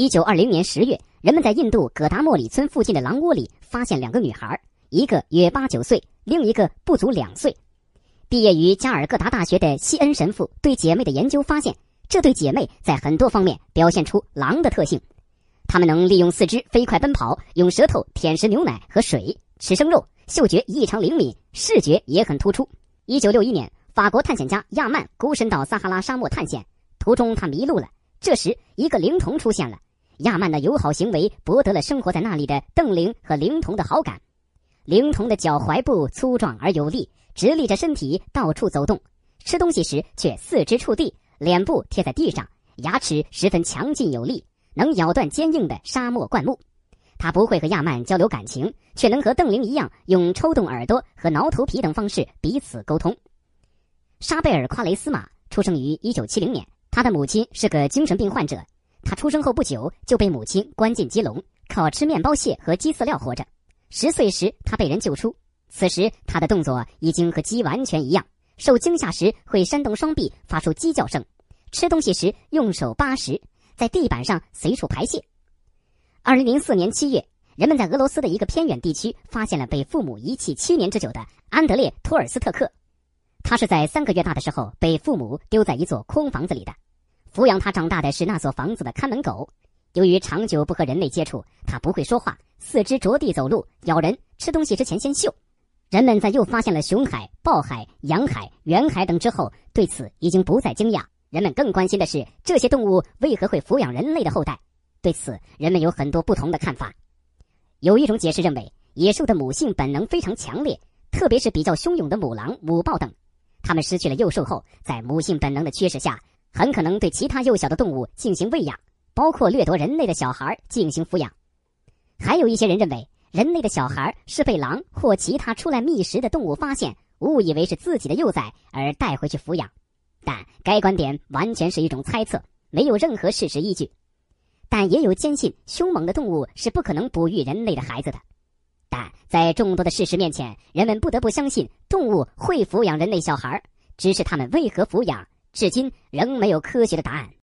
一九二零年十月，人们在印度葛达莫里村附近的狼窝里发现两个女孩，一个约八九岁，另一个不足两岁。毕业于加尔各答大学的西恩神父对姐妹的研究发现，这对姐妹在很多方面表现出狼的特性。她们能利用四肢飞快奔跑，用舌头舔食牛奶和水，吃生肉，嗅觉异常灵敏，视觉也很突出。一九六一年，法国探险家亚曼孤身到撒哈拉沙漠探险，途中他迷路了。这时，一个灵童出现了。亚曼的友好行为博得了生活在那里的邓灵和灵童的好感。灵童的脚踝部粗壮而有力。直立着身体到处走动，吃东西时却四肢触地，脸部贴在地上，牙齿十分强劲有力，能咬断坚硬的沙漠灌木。他不会和亚曼交流感情，却能和邓灵一样用抽动耳朵和挠头皮等方式彼此沟通。沙贝尔·夸雷斯马出生于一九七零年，他的母亲是个精神病患者。他出生后不久就被母亲关进鸡笼，靠吃面包屑和鸡饲料活着。十岁时，他被人救出。此时，他的动作已经和鸡完全一样。受惊吓时会扇动双臂，发出鸡叫声；吃东西时用手扒食，在地板上随处排泄。二零零四年七月，人们在俄罗斯的一个偏远地区发现了被父母遗弃七年之久的安德烈·托尔斯特克。他是在三个月大的时候被父母丢在一座空房子里的，抚养他长大的是那座房子的看门狗。由于长久不和人类接触，它不会说话，四肢着地走路，咬人，吃东西之前先嗅。人们在又发现了熊海、豹海、洋海、远海等之后，对此已经不再惊讶。人们更关心的是这些动物为何会抚养人类的后代。对此，人们有很多不同的看法。有一种解释认为，野兽的母性本能非常强烈，特别是比较凶勇的母狼、母豹等，它们失去了幼兽后，在母性本能的驱使下，很可能对其他幼小的动物进行喂养，包括掠夺人类的小孩进行抚养。还有一些人认为。人类的小孩是被狼或其他出来觅食的动物发现，误以为是自己的幼崽而带回去抚养，但该观点完全是一种猜测，没有任何事实依据。但也有坚信凶猛的动物是不可能哺育人类的孩子的。但在众多的事实面前，人们不得不相信动物会抚养人类小孩，只是他们为何抚养，至今仍没有科学的答案。